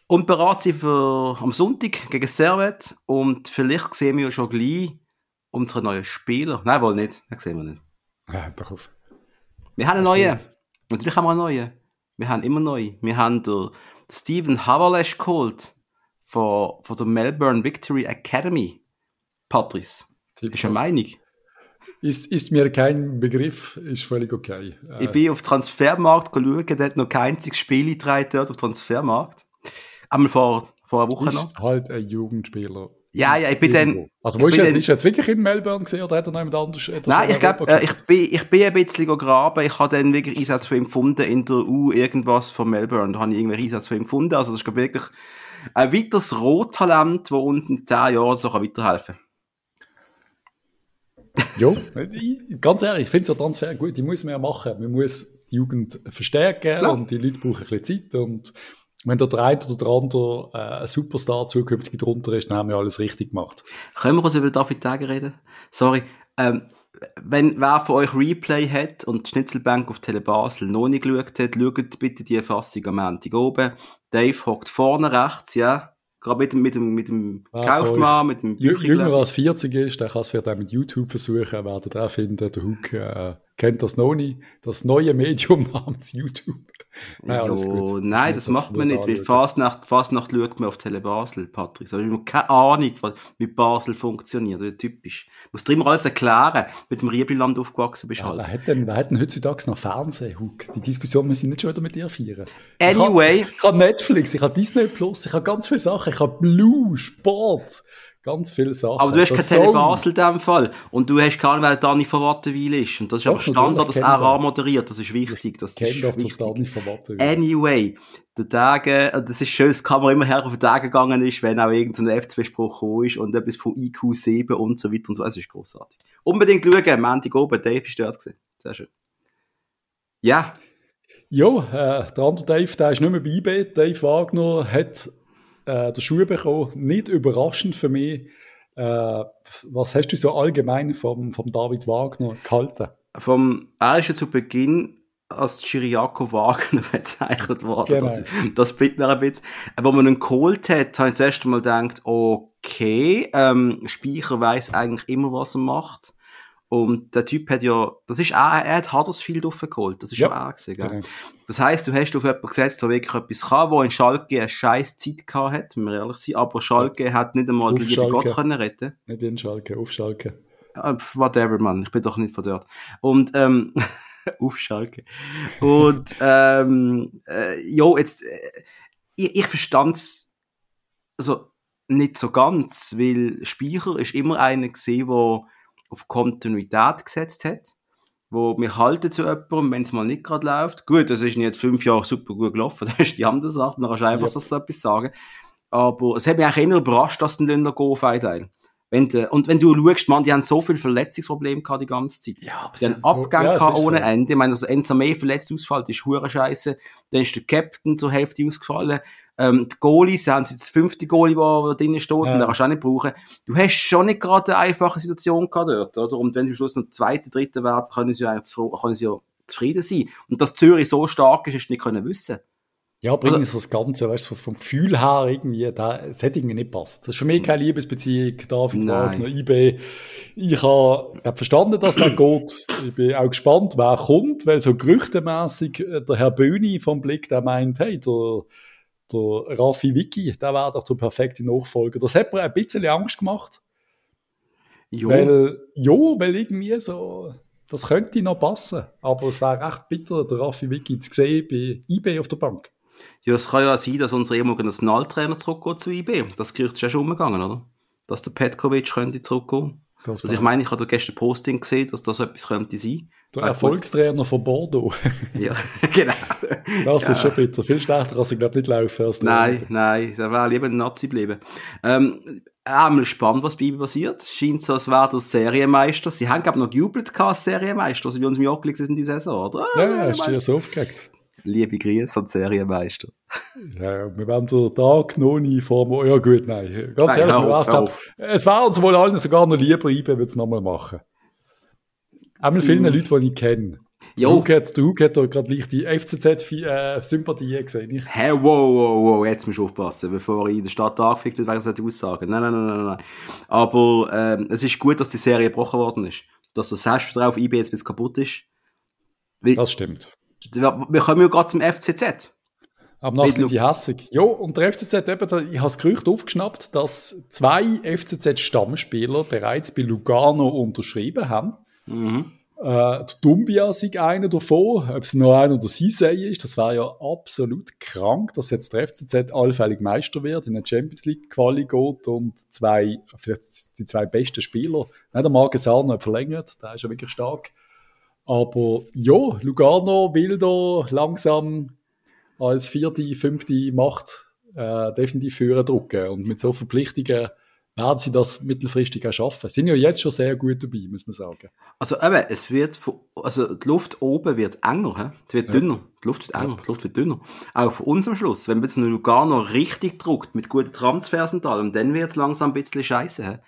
Und bereit sie für am Sonntag gegen Servet. Und vielleicht sehen wir ja schon gleich unsere neuen Spieler. Nein, wohl nicht. Das sehen wir nicht. Ja, doch auf. Wir haben einen neuen. Natürlich haben wir einen neuen. Wir haben immer neu. Wir haben den Steven Havalash geholt von, von der Melbourne Victory Academy. Patrice. Tipp ist eine Meinung? Ist, ist mir kein Begriff, ist völlig okay. Ich bin auf Transfermarkt geschaut, der hat noch kein einziges Spiel eingetragen dort auf Transfermarkt. Einmal vor, vor einer Woche ist noch. halt ein Jugendspieler. Ja, ja, ich bin dann. Also, wo ist jetzt, ist jetzt wirklich in Melbourne gesehen oder hat er noch jemand anderes? Nein, ich glaube, äh, ich, bin, ich bin ein bisschen gegraben. Ich habe dann wirklich Einsatz für ihn gefunden in der U irgendwas von Melbourne. Da habe ich irgendwie Einsatz für ihn gefunden. Also, das ist wirklich ein weiteres Rottalent, das uns in 10 Jahren so weiterhelfen kann. ja, ganz ehrlich, ich finde so Transfer gut, die muss man ja machen. Man muss die Jugend verstärken Klar. und die Leute brauchen ein bisschen Zeit und wenn der eine oder der andere äh, ein Superstar zukünftig drunter ist, dann haben wir alles richtig gemacht. Können wir uns über David Tage reden? Sorry. Ähm, wenn wer von euch Replay hat und die Schnitzelbank auf Telebasel noch nicht geschaut hat, schaut bitte die Fassung am Montag oben. Dave hockt vorne rechts, ja. Gerade mit dem, mit dem, mit dem Kaufmann, mit dem Jünger als 40 ist, der kann es vielleicht auch mit YouTube versuchen, werdet ihr finden. Der Hook äh, kennt das noch nicht. Das neue Medium namens YouTube. Nein, jo, nein das macht man nicht, weil Fasnacht, Fasnacht schaut man auf Tele Basel, Patrick. Also, ich habe keine Ahnung, wie Basel funktioniert, wie typisch. Du musst dir immer alles erklären, mit dem Riebliland aufgewachsen bist ja, halt. Wer hat, denn, wer hat denn heutzutage noch Fernsehen, Huck? Die Diskussion müssen wir nicht schon wieder mit dir feiern. Anyway. Ich habe, ich habe Netflix, ich habe Disney Plus, ich habe ganz viele Sachen, ich habe Blue, Sport, Ganz viele Sachen. Aber du hast kein Tele Basel in dem Fall. Und du hast keine Ahnung, wer Dani von Wattenwil ist. Und das ist doch, aber Standard, dass er moderiert. Das ist wichtig. Das ich kenne doch wichtig. Dani von Wattenwil. Anyway, der Tage, das ist schön, das kann man immer her auf den Tage gegangen ist, wenn auch irgendein FCB-Spruch gekommen ist und etwas von IQ 7 und so weiter und so. Es ist großartig. Unbedingt schauen. Montag oben. Dave ist dort gewesen. Sehr schön. Ja. Ja, äh, der andere Dave, der ist nicht mehr bei eBay. Dave Wagner hat äh, der Schuh bekommen. Nicht überraschend für mich. Äh, was hast du so allgemein vom, vom David Wagner gehalten? Vom, er ist ja zu Beginn als Chiriaco Wagner bezeichnet worden. Genau. Das, das bleibt mir ein bisschen. Als man ihn geholt hat, habe ich das erste Mal gedacht, okay, ähm, Speicher weiß eigentlich immer, was er macht. Und der Typ hat ja, das ist auch, er hat Huddersfield aufgeholt. Das ist ja. schon er gewesen, gell? Genau. Das heisst, du hast auf jemanden gesetzt, der wirklich etwas kann, der in Schalke eine scheiß Zeit gehabt hat, wenn wir ehrlich sind. Aber Schalke ja. hat nicht einmal die liebe Gott können retten. Nicht in Schalke, auf Schalke. Whatever, man. Ich bin doch nicht von dort. Und, ähm, auf Schalke. Und, ähm, äh, jo, jetzt, äh, ich, ich verstand's, also, nicht so ganz, weil Speicher ist immer einer gesehen, der auf Kontinuität gesetzt hat, wo wir halten zu jemandem, wenn es mal nicht gerade läuft. Gut, das ist jetzt fünf Jahre super gut gelaufen, das ist die andere Sache, dann kannst du einfach ja. so etwas sagen. Aber es hat mich auch immer überrascht, dass noch auf einen Teil. Wenn de, und wenn du schaust, man, die haben so viel Verletzungsprobleme gehabt die ganze Zeit. Ja, die haben Abgang so, ja, ohne so. Ende. Ich meine, also Enzo mehr verletzt ausfällt, ist hure scheiße. Dann ist der Captain zur Hälfte ausgefallen. Ähm, die Goalies, haben sie das fünfte Goalie, der drinnen steht, ja. und den kannst du auch nicht brauchen. Du hast schon nicht gerade eine einfache Situation gehabt dort, oder? Und wenn sie am Schluss noch zweite, dritte werden, können sie ja, können sie ja zufrieden sein. Und dass Zürich so stark ist, hast du nicht können wissen. Ja, bringen also, so das Ganze, weißt du, vom Gefühl her irgendwie, da, es hätte irgendwie nicht passt. Das ist für mich keine Liebesbeziehung, David Wagner, IB. Ich habe hab verstanden, dass das geht. Ich bin auch gespannt, wer kommt, weil so gerüchtemässig äh, der Herr Böhni vom Blick, der meint, hey, der, der Raffi Vicky, der wäre doch der perfekte Nachfolger. Das hat mir ein bisschen Angst gemacht. Jo. Weil, jo, weil irgendwie so, das könnte noch passen. Aber es wäre echt bitter, der Raffi Vicky zu sehen bei IB auf der Bank. Ja, es kann ja sein, dass unser ehemaliger Nationaltrainer zurückgeht zu IB. Das Gerücht ist ja schon umgegangen, oder? Dass der Petkovic könnte zurückgehen. Das also ich meine, ich habe gestern Posting gesehen, dass das etwas könnte sein. Der Erfolgstrainer von Bordeaux. ja, genau. Das ja. ist schon bitter. Viel schlechter als ich glaube nicht laufen als Nein, Trainer. nein, da wäre lieber ein Nazi bleiben. Ähm, einmal spannend, was bei ihm passiert. Scheint so, als wäre der Serienmeister. Sie haben, glaube ich, noch gejubelt als Serienmeister, also wie uns im Jahr sind in die Saison, oder? Ja, ja, hast du ja so aufgeregt. Liebe Grüße an Serienmeister. Ja, wir werden so Tag noch nie vor mir. Ja, gut, nein. Ganz nein, ehrlich, auf, auf. es wäre uns wohl allen sogar noch lieber, ich würde es nochmal machen. Einmal vielen mm. Leute, die ich kenne. Der Hug hat, der hat da gerade leicht die FCZ-Sympathie äh, gesehen. Hä, hey, wow, wow, wow, jetzt musst du aufpassen, bevor ich in der Stadt angefickt wird, werde ich das aussagen. Nein, nein, nein, nein, nein. Aber ähm, es ist gut, dass die Serie gebrochen worden ist. Dass das Selbstvertrauen auf IB jetzt bis kaputt ist. Weil, das stimmt. Wir kommen ja gerade zum FCZ. Aber nachher sind sie hässig. Ja, und der FCZ, eben, ich habe das Gerücht aufgeschnappt, dass zwei FCZ-Stammspieler bereits bei Lugano unterschrieben haben. Mhm. Äh, der Dumbia ist einer davon. Ob es noch einer oder sie ist, das wäre ja absolut krank, dass jetzt der FCZ allfällig Meister wird, in der Champions League Quali geht und zwei, vielleicht die zwei besten Spieler, nicht der Marke Sarno verlängert, der ist ja wirklich stark, aber ja, Lugano will da langsam als vierte, fünfte Macht äh, definitiv führen drücken. Und mit so Verpflichtungen werden sie das mittelfristig auch schaffen. Sind ja jetzt schon sehr gut dabei, muss man sagen. Also eben, es wird, also die Luft oben wird enger, he? es wird dünner. Die Luft wird enger, ja. die Luft wird dünner. Auch für uns am Schluss, wenn man jetzt Lugano richtig druckt, mit guten Transfers und allem, dann wird es langsam ein bisschen scheiße.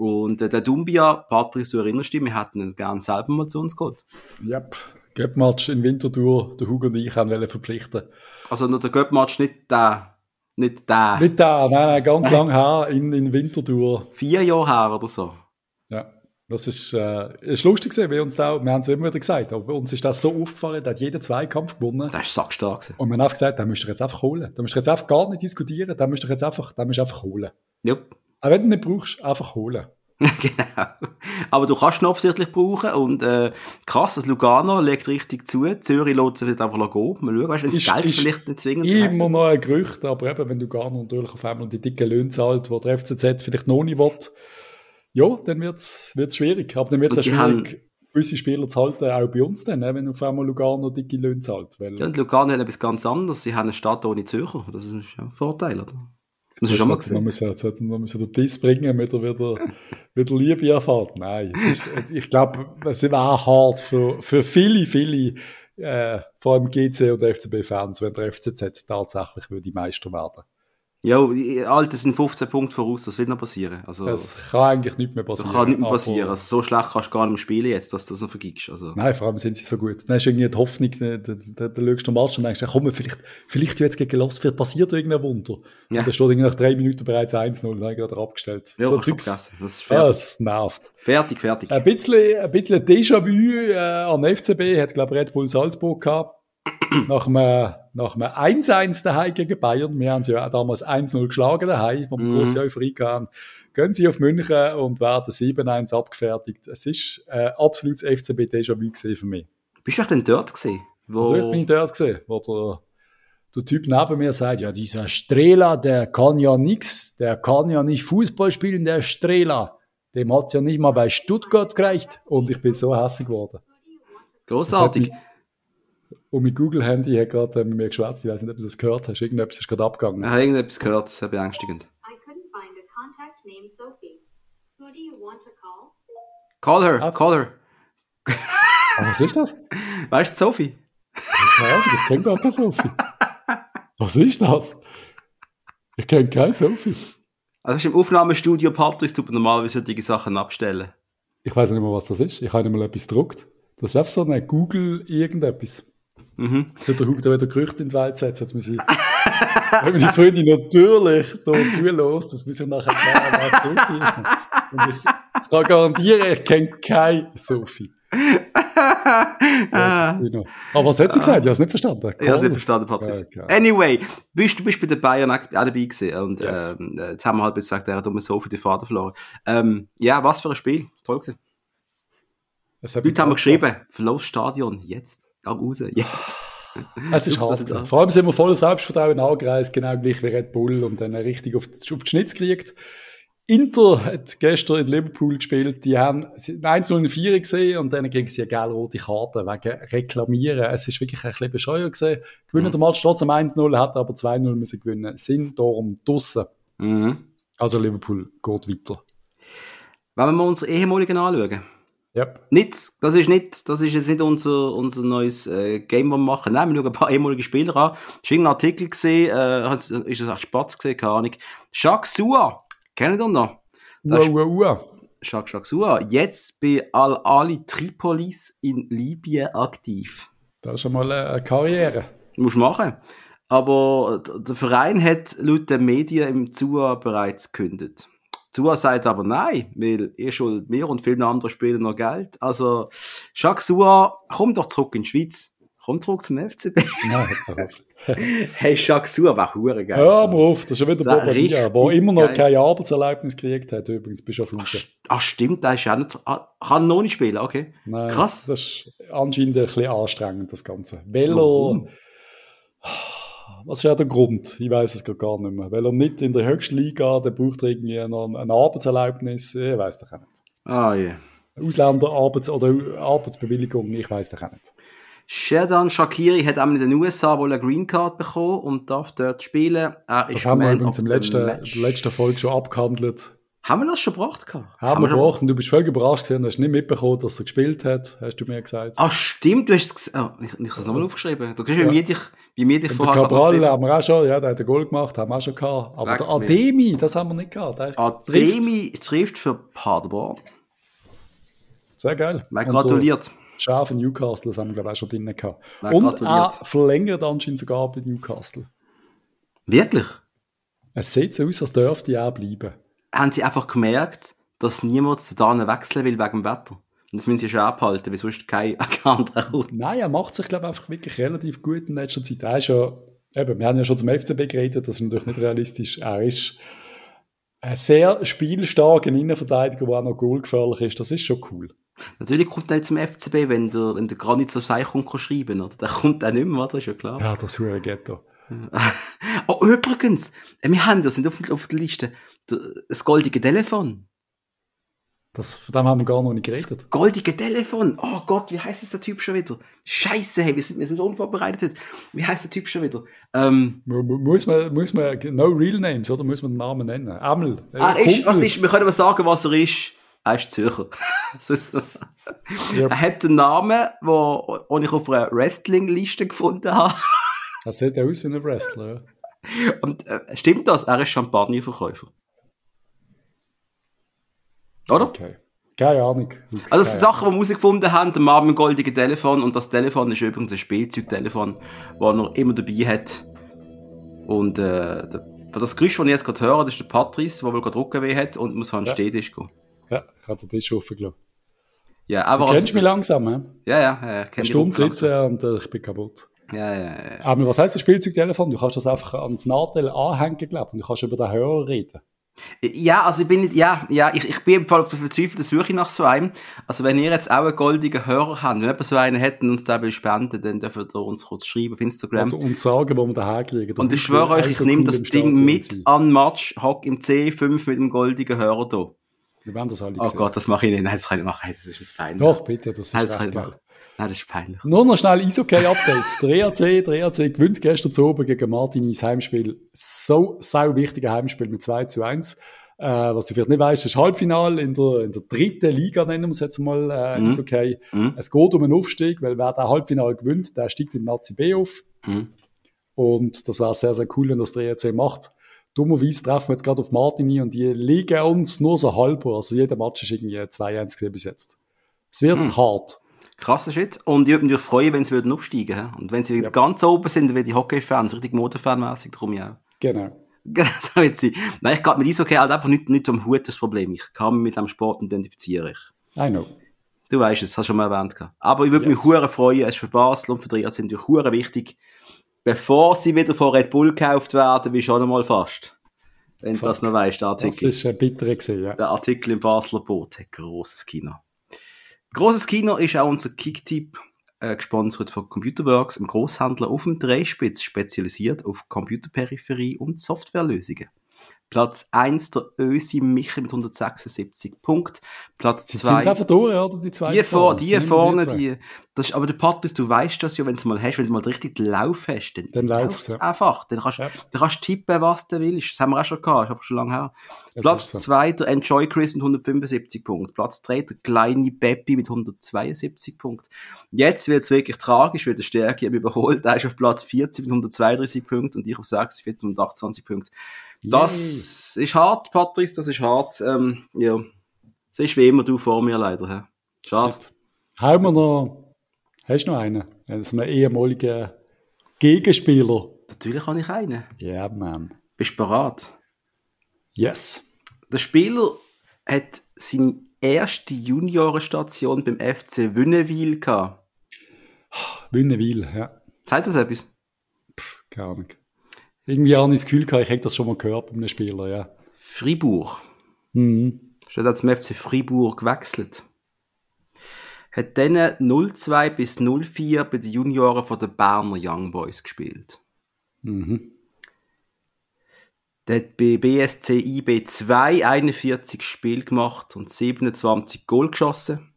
Und äh, der Dumbia, Patrick, du erinnerst dich, wir hätten ihn gerne selber mal zu uns geholt. Yep. Göppmatch in Winterthur, der Hugo und ich haben verpflichten. Also nur der Göppmatch, nicht der, nicht der. Nicht der, nein, nein, ganz lang her in, in Winterthur. Vier Jahre her oder so. Ja, das ist, äh, ist lustig gewesen, wir uns da, wir haben es immer wieder gesagt, aber uns ist das so aufgefallen, der hat jeden Zweikampf gewonnen. Das ist sackstark gewesen. Und wir haben einfach gesagt, den müsst ihr jetzt einfach holen. Den müsst ihr jetzt einfach gar nicht diskutieren, den müsst ihr jetzt einfach, müsst ihr einfach holen. Yep. Auch wenn du nicht brauchst, einfach holen. genau. Aber du kannst ihn offensichtlich brauchen und äh, krass, das Lugano legt richtig zu. Zürich lässt sich nicht einfach gehen. Mal schauen, weißt, wenn das Geld ist vielleicht nicht zwingend Immer noch ein Gerücht, aber eben, wenn Lugano natürlich auf einmal die dicken Löhne zahlt, die der FCZ vielleicht noch nicht will, ja, dann wird es schwierig. Aber dann wird es auch schwierig, haben, gewisse Spieler zu halten, auch bei uns dann, wenn auf einmal Lugano dicke Löhne zahlt. Weil, ja, und Lugano hat etwas ganz anderes. Sie haben eine Stadt ohne Zürcher. Das ist ja ein Vorteil, oder? Das ist schon mal gesehen. Dann müssen, jetzt, müssen den Diss bringen, damit er wieder, wieder Liebe erfährt. Nein, ist, ich glaube, es wäre hart für, für viele, viele, äh, vor allem GC und FCB-Fans, wenn der FCZ tatsächlich würde Meister werden. Ja, Alter sind 15 Punkte voraus, das wird noch passieren. Also, das kann eigentlich nicht mehr passieren. Das kann nicht mehr passieren. Also, so schlecht kannst du gar nicht mehr spielen jetzt, dass du das noch vergibst. Also. Nein, vor allem sind sie so gut. Dann hast du irgendwie die Hoffnung, da, da, da, da schaust du Match und denkst, komm, vielleicht, vielleicht jetzt gegen Lost wird passiert irgendein Wunder. Ja. Und dann steht irgendwie nach drei Minuten bereits 1-0 und dann gerade abgestellt. Ja, so Zeugs. Das ist fertig. das nervt. Fertig, fertig. Ein bisschen, ein bisschen Déjà-vu äh, an FCB hat, glaube ich, Red Bull Salzburg gehabt nach einem, nach einem 1-1 daheim gegen Bayern, wir haben sie ja damals 1-0 geschlagen daheim, wir mhm. große Euphorie hatten, gehen sie auf München und werden 7-1 abgefertigt. Es ist ein äh, absolutes FCB-Déjà-vu für mich. Bist du denn dort gesehen? Wo... Dort bin ich dort gesehen, wo der, der Typ neben mir sagt, ja, dieser Strela, der kann ja nichts, der kann ja nicht Fußball spielen, der Strela. Dem hat es ja nicht mal bei Stuttgart gereicht. Und ich bin so hässlich geworden. Großartig. Und mein Google-Handy hat gerade mit mir geschwätzt. Ich weiß nicht, ob du das gehört hast. Irgendetwas ist gerade abgegangen. Ich habe irgendetwas gehört, das ist sehr beängstigend. Call her, ah. call her. Ah, was ist das? Weißt du, Sophie? Ja, ich kenne gar keine Sophie. Was ist das? Ich kenne keine Sophie. Also im Aufnahmestudio Patrick tut man normalerweise solche Sachen abstellen. Ich weiß nicht mehr, was das ist. Ich habe nicht mal etwas gedruckt. Das ist einfach so eine Google irgendetwas. Mhm. So der Hug, da wieder Gerüchte in die Welt setzen, jetzt muss ich. Wenn meine Freundin natürlich da zulässt, das muss ich nachher klar wer Sophie ist. Und ich, kann garantieren, ich kenne keine Sophie. Aber was hat sie gesagt? Ich habe es nicht verstanden. Cool. Ich habe es nicht verstanden, Patrice. Okay. Anyway, bist, du bist bei den Bayern auch dabei gewesen und yes. ähm, jetzt haben wir halt bis wegen dieser dummen Sophie die Vater verloren. Ähm, ja, was für ein Spiel. Toll gewesen. Heute haben wir geschrieben, verlass Stadion, jetzt. Geh raus, jetzt. Es ist hart. Vor allem sind wir voller Selbstvertrauen angereist, genau gleich wie Red Bull und dann richtig auf die, auf die Schnitz gekriegt. Inter hat gestern in Liverpool gespielt. Die haben 1-0-4 gesehen und dann kriegen sie eine gelb-rote Karte wegen Reklamieren. Es ist wirklich ein bisschen bescheuert gesehen. Gewinnen mhm. der Match trotzdem 1-0, hat aber 2-0 müssen gewinnen. Sind darum draussen. Mhm. Also Liverpool geht weiter. Wenn wir uns ehemaligen anschauen. Yep. Nicht, das ist nicht, das ist jetzt nicht unser, unser neues äh, Game, das wir machen. Nein, wir schauen ein paar ehemalige Spieler an. Ich habe einen Artikel gesehen, äh, ist das echt Spatz gesehen, keine Ahnung. Jacques Sua, kennt ihr noch? Ua, ua, ua. Jacques, Jacques Sua, jetzt bei Al-Ali Tripolis in Libyen aktiv. Das ist schon mal eine Karriere. Muss machen. Aber der Verein hat laut den Medien im Zua bereits gekündigt. Zua sagt aber nein, weil ihr schuld mir und viele andere Spieler noch Geld. Also, Jacques Sua, komm doch zurück in die Schweiz. Komm zurück zum FCB. Nein, hey, Jacques Sua war hure geil. Ja, aber auf, das ist schon wieder Bobadilla, der immer noch geil. keine Arbeitserlaubnis gekriegt hat, übrigens, bist du auf Ach, ach, stimmt, der ist ja nicht, ah, kann noch nicht spielen, okay. Nein, Krass. Das ist anscheinend ein bisschen anstrengend, das Ganze. Weil er, was ist der Grund? Ich weiß es gar nicht mehr. Weil er nicht in der höchsten Liga, der braucht er irgendwie noch eine Arbeitserlaubnis. Ich weiß das auch nicht. Ah, ja. Yeah. Ausländer-Arbeits- oder Arbeitsbewilligung, ich weiß das auch nicht. Shedan Shakiri hat auch in den USA wohl eine Green Card bekommen und darf dort spielen. Er ist das haben wir übrigens im letzten, letzten Folge schon abgehandelt. Haben wir das schon gebracht? Haben, haben wir gebracht und du bist völlig überrascht gewesen, hast nicht mitbekommen, dass er gespielt hat, hast du mir gesagt. Ah, stimmt, du hast es oh, ich, ich habe es nochmal aufgeschrieben. Du kriegst, ja. wie mir dich, wie mir dich vorher Cabral haben wir auch schon, ja, der hat einen Goal gemacht, haben wir auch schon gehabt. Aber der Ademi, das haben wir nicht gehabt. Ademi trifft für Paderborn. Sehr geil. Man gratuliert. Scharf in Newcastle, das haben wir glaube ich auch schon drinnen gehabt. Man und er verlängert anscheinend sogar bei Newcastle. Wirklich? Es sieht so aus, als dürfte er auch bleiben haben sie einfach gemerkt, dass niemand zu da wechseln will wegen dem Wetter. Und das müssen sie schon abhalten, weil sonst kein anderer kommt. Nein, er macht sich, glaube ich, einfach wirklich relativ gut in letzter Zeit. Er ist ja, eben, wir haben ja schon zum FCB geredet, das ist natürlich nicht realistisch. Er ist ein sehr spielstarker Innenverteidiger, der auch noch goalgefährlich ist. Das ist schon cool. Natürlich kommt er nicht zum FCB, wenn der, wenn der Granit so sein kommt, schreiben, oder? Der kommt auch nicht mehr, das ist ja klar. Ja, das ist ein Ghetto. oh, übrigens, wir haben das nicht auf, auf der Liste das goldige Telefon. Das, von dem haben wir gar noch nicht geredet. Das goldige Telefon. Oh Gott, wie heißt es der Typ schon wieder? Scheiße, hey, wir sind, wir sind so unvorbereitet. Wie heißt der Typ schon wieder? Ähm, muss, man, muss man, no real names, oder? Muss man den Namen nennen? Amel. Äh, ah, ist, was ist, wir können aber sagen, was er ist. Er ist Zürcher. yep. Er hat einen Namen, den ich auf einer Wrestling-Liste gefunden habe. Er sieht aus wie ein Wrestler, ja. Und äh, stimmt das? Er ist Champagnerverkäufer. Oder? Okay. Keine Ahnung. Also, das sind Sachen, die wir herausgefunden haben, der Mann mit dem goldigen Telefon. Und das Telefon ist übrigens ein Spielzeugtelefon, das er immer dabei hat. Und äh, der, das Geräusch, das ich jetzt gerade höre, das ist der Patrice, der wohl gerade Rückenweh hat und muss an den ja. Stehtisch gehen. Ja, ich habe den Tisch aufgelassen. Ja, aber du kennst mich langsam, he? Ja, ja. ja ich Eine Stunde sitzen und äh, ich bin kaputt. Ja, ja, ja. Aber was heißt das Spielzeugtelefon? Du kannst das einfach ans Nadel anhängen, glaube und du kannst über den Hörer reden. Ja, also ich bin nicht, ja, ja, ich, ich bin auf der verzweifelten Suche nach so einem. Also wenn ihr jetzt auch einen goldigen Hörer habt, wenn jemand so einen hätten und uns den will spenden, dann dürft ihr uns kurz schreiben auf Instagram. Oder uns sagen, wo wir den herkriegen. Und ich schwöre euch, ich nehme das Ding mit an Match, hock im C5 mit dem goldigen Hörer da. Wir werden das alle Oh Gott, das mache ich nicht. Nein, das kann ich machen. Das ist peinlich. Doch, bitte, das ist Nein, das kann ich machen. Das ist peinlich. Nur noch schnell Eishockey-Update. der EAC, der EAC gewinnt gestern zu oben gegen Martinis Heimspiel. So, sau wichtiger Heimspiel mit 2 zu 1. Äh, was du vielleicht nicht weißt, ist Halbfinale in der, in der dritten Liga, nennen wir es jetzt mal, äh, mhm. Eishockey. Mhm. Es geht um einen Aufstieg, weil wer der Halbfinale gewinnt, der steigt in Nazi B auf. Mhm. Und das wäre sehr, sehr cool, wenn das der EAC macht. Dummerweise treffen wir jetzt gerade auf Martini und die liegen uns nur so halber. Also jeder Match ist irgendwie 2-1 gesehen bis jetzt. Es wird hm. Krasser Shit. Und ich würde mich freuen, wenn sie würden aufsteigen würden. Und wenn sie ja. ganz oben sind, dann wäre die Hockey-Fans richtig Motorfan-mäßig, darum ja. Genau. so wird sie. Nein, ich gehe mit Eishockey halt einfach nicht, nicht am Hut das Problem. Ich kann mich mit dem Sport identifizieren. I know. Du weißt es, hast du schon mal erwähnt. Aber ich würde yes. mich hure freuen, es ist für Basel und für die sind natürlich hure wichtig, bevor sie wieder von Red Bull gekauft werden, wie schon einmal fast. Wenn du das noch weißt, der Artikel. Das ist ein bitterer gesehen, ja. Der Artikel im Basler Boot hat grosses Kino. Grosses Kino ist auch unser Kicktipp, äh, gesponsert von Computerworks, im Großhändler auf dem Dreispitz, spezialisiert auf Computerperipherie und Softwarelösungen. Platz 1 der Ösi Michel mit 176 Punkten. Platz 2. Sind einfach durch, oder? Die zwei. Die, vor, die vorne, die, das ist, aber der Patrice, du weißt das ja, wenn du mal hast, wenn du mal richtig Lauf hast, dann, dann läuft es ja. einfach. Dann kannst, ja. dann kannst du tippen, was du willst. Das haben wir auch schon gehabt, ist einfach schon lange her. Das Platz 2 so. der Enjoy Chris mit 175 Punkten. Platz 3 der kleine Beppi mit 172 Punkten. Jetzt wird es wirklich tragisch, weil der Stärke überholt. Er ist auf Platz 40 mit 132 Punkten und ich auf 46 mit 128 Punkten. Das Yay. ist hart, Patrice, das ist hart. Ähm, ja. Das ist wie immer du vor mir leider. He. Schade. Shit. Haben wir noch. Hast du noch einen? So einen ehemaligen Gegenspieler. Natürlich habe ich einen. Ja, yeah, man. Bist du bereit? Yes. Der Spieler hat seine erste Juniorenstation beim FC Wünnewil gehabt. Wünnewil, ja. Zeigt das etwas? Pff, keine Ahnung. Irgendwie habe ich das Gefühl gehabt, ich hätte das schon mal gehört bei einem Spieler, ja. Fribourg. Mhm. Ist er zum FC Fribourg gewechselt. Hat dann 02 bis 04 bei den Junioren von den Berner Young Boys gespielt. Mhm. Der hat bei BSC IB 2 41 Spiele gemacht und 27 Goal geschossen.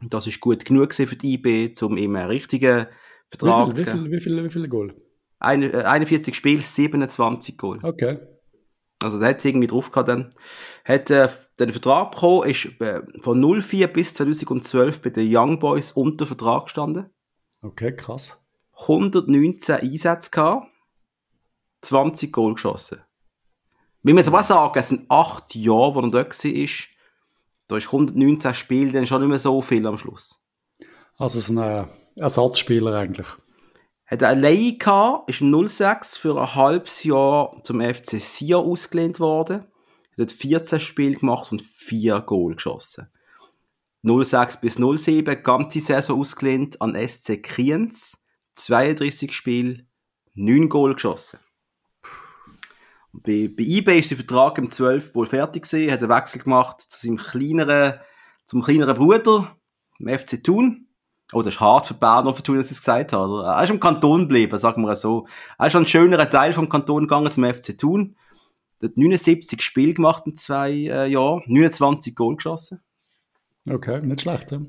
Und das ist gut genug für die IB, um ihm einen richtigen Vertrag wie viel, zu geben. Wie viele wie viel, wie viel Goal? 41 Spiele, 27 Goal. Okay. Also der hat es irgendwie drauf gehabt dann. Hat äh, den Vertrag bekommen, ist äh, von 04 bis 2012 bei den Young Boys unter Vertrag gestanden. Okay, krass. 119 Einsätze gehabt, 20 Goal geschossen. Wie man jetzt aber sagen, es sind 8 Jahre, wo er dort war, da ist 119 Spiele, dann schon nicht mehr so viel am Schluss. Also es ist ein äh, Ersatzspieler eigentlich. Hat er allein gehabt, ist 06 für ein halbes Jahr zum FC Sia ausgelehnt worden. Hat 14 Spiele gemacht und 4 Goal geschossen. 06 bis 07, ganze Saison ausgelehnt an SC Kriens. 32 Spiele, 9 Goal geschossen. Bei, bei eBay ist der Vertrag im 12 wohl fertig gewesen, hat einen Wechsel gemacht zu seinem kleineren, zum kleineren Bruder, dem FC Thun. Oh, das ist hart für Bern, für dass ich es gesagt habe. Er ist im Kanton geblieben, sagen wir so. Er ist schon ein schönerer Teil vom Kanton gegangen zum FC Thun. Er hat 79 Spiele gemacht in zwei äh, Jahren, 29 Goal geschossen. Okay, nicht schlecht, ja.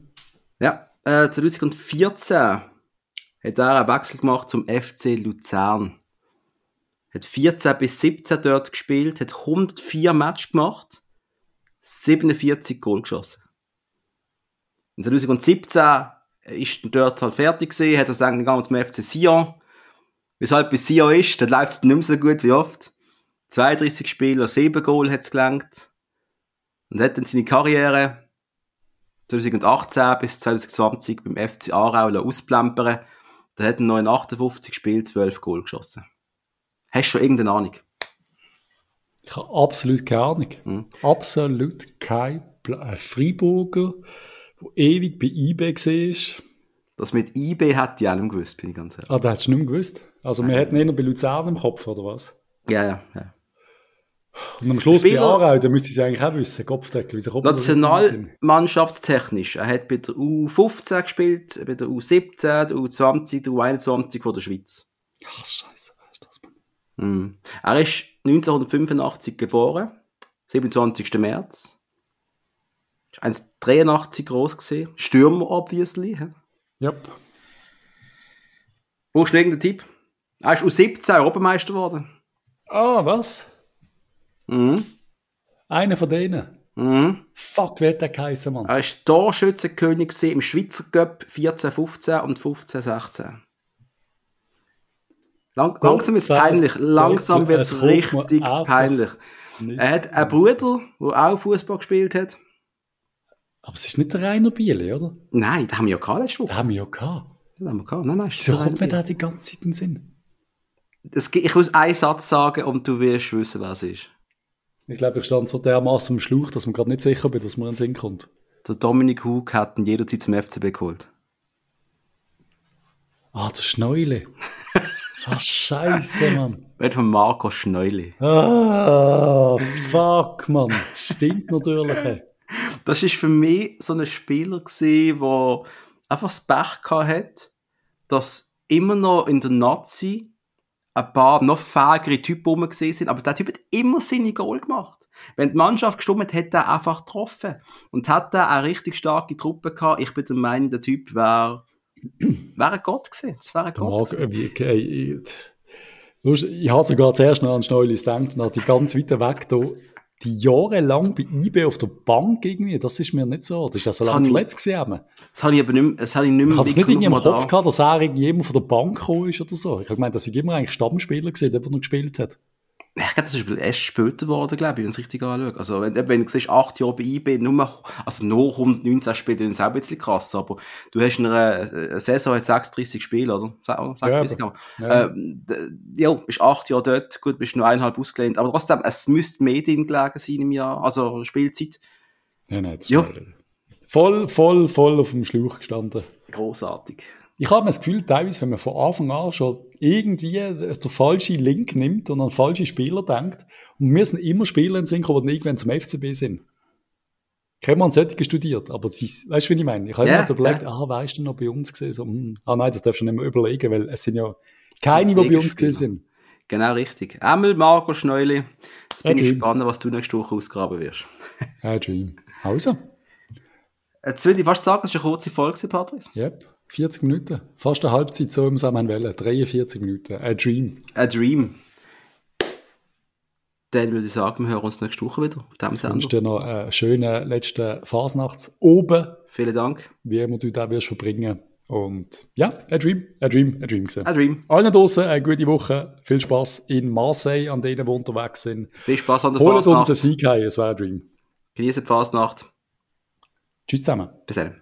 Ja, äh, 2014 hat er einen Wechsel gemacht zum FC Luzern. Hat 14 bis 17 dort gespielt, hat 104 Matches gemacht, 47 Goal geschossen. In 2017 ist dort halt fertig gewesen, hat das dann gegangen zum FC Sion. wie es halt bei Sion ist, dann läuft es nicht mehr so gut wie oft. 32 Spieler, 7 Goal hat es gelangt. Und hat dann seine Karriere 2018 bis 2020 beim FC Aarau ausplempern. Da hat er noch in 58 Spielen 12 Goal geschossen. Hast du schon irgendeine Ahnung? Ich habe absolut keine Ahnung. Hm. Absolut kein Plan. Ein Freiburger, der ewig bei IB war. Das mit IB hätte ich auch nicht gewusst, bin ich ganz ehrlich. Ah, da hättest du nicht gewusst? Also, wir hätten eher bei Luzern im Kopf, oder was? Ja, ja, ja. Und am Schluss Spieler, bei Aarau, da müsste ich es eigentlich auch wissen, Kopfdeckel. Wie Nationalmannschaftstechnisch, er hat bei der U15 gespielt, bei der U17, der U20, der U21 von der Schweiz. Ach, scheiße, was ist das, Mann? Mm. Er ist 1985 geboren, 27. März. Ist 1,83 groß gesehen. Stürmer, obviously. Yep. Wo ist irgendein Tipp? Er ist U17 Europameister geworden. Ah, was? Mhm. Einer von denen? Mhm. Fuck, wie hat der geheißen, Mann? Er war Torschützenkönig im Schweizer Cup 14-15 und 15-16. Lang, langsam wird es peinlich. Langsam wird es richtig peinlich. Er hat einen Bruder, der auch Fußball gespielt hat. Aber es ist nicht der Rainer Biele, oder? Nein, den haben wir ja gehabt letzte Woche. Den haben wir ja gehabt. Den haben wir gehabt. Nein, nein, Wieso kommt mir da die ganze Zeit in den Sinn? Es, ich muss einen Satz sagen und du wirst wissen, was es ist. Ich glaube, ich stand so dermaßen im Schlauch, dass man gerade nicht sicher bin, dass man in den Sinn kommt. Der Dominik Hug hat ihn jederzeit zum FCB geholt. Ah, der Schneule. Ah, scheiße, Mann. Wird von Marco Schneuli. Ah, fuck, Mann. Stimmt natürlich. Das ist für mich so ein Spieler der einfach das Pech hat, dass immer noch in der Nazi ein paar noch fähigere Typen rum sind, aber der Typ hat immer seine Goal gemacht. Wenn die Mannschaft gestummt hat, hat er einfach getroffen. Und hat er eine richtig starke Truppe gehabt. Ich bin der Meinung, der Typ wäre wäre Gott gewesen. Das wäre ein Gott okay, ich, ich habe sogar zuerst noch an Schneulis gedacht und die ganz weit weg da die jahrelang bei IB auf der Bank irgendwie, das ist mir nicht so. Das ist ja so lange verletzt gewesen. Das habe ich aber nicht mehr, das habe ich nicht mehr. Ich habe es nicht in im Kopf gehabt, dass er irgendjemand von der Bank gekommen ist oder so. Ich habe gemeint, dass ich immer eigentlich Stammspieler gesehen, der noch gespielt hat. Ich glaube, das ist erst später geworden, glaube ich, wenn ich es richtig anschaue. Also, wenn, wenn du siehst, acht Jahre bei IB, nur, also nur 119 Spiele, dann ist es auch ein bisschen krass, aber du hast in einer äh, Saison 36 Spiele, oder? 36 ja, ja. Äh, ja, bist acht Jahre dort, gut, bist nur eineinhalb ausgelehnt, aber trotzdem, es müsste Medien gelegen sein im Jahr, also Spielzeit. Ja, nein, das ja. Voll, voll, voll auf dem Schlauch gestanden. Großartig. Ich habe das Gefühl, teilweise, wenn man von Anfang an schon irgendwie den falschen Link nimmt und an falsche Spieler denkt, und wir sind immer Spieler in Synchro, die irgendwann zum FCB sind. Kennen wir solche studiert, aber sie, weißt du, wie ich meine? Ich habe yeah, immer überlegt, yeah. ah, weißt du noch bei uns gesehen? So, hm, ah nein, das darfst du nicht mehr überlegen, weil es sind ja keine, die bei uns gesehen sind. Genau richtig. Emil, Marco, Schneuli. Jetzt bin ich gespannt, was du nächste Woche ausgraben wirst. Ja, Dream. Also. Jetzt würde ich fast sagen, es war eine kurze Folge, Patrice. Yep. 40 Minuten. Fast eine Halbzeit so im Samenwelle. 43 Minuten. A Dream. A Dream. Dann würde ich sagen, wir hören uns nächste Woche wieder auf dem Sender. Ich wünsche dir noch einen schönen letzten Fasnachts oben. Vielen Dank. Wie immer du da wirst verbringen. Und ja, a Dream, a Dream, a Dream gesehen. A Dream. Allen draußen eine gute Woche. Viel Spaß in Marseille, an denen wir unterwegs sind. Viel Spaß an der Holt Fasnacht. Holt uns einen Sieg heim, es wäre ein Dream. Genießen die Fasnacht. Tschüss zusammen. Bis dann.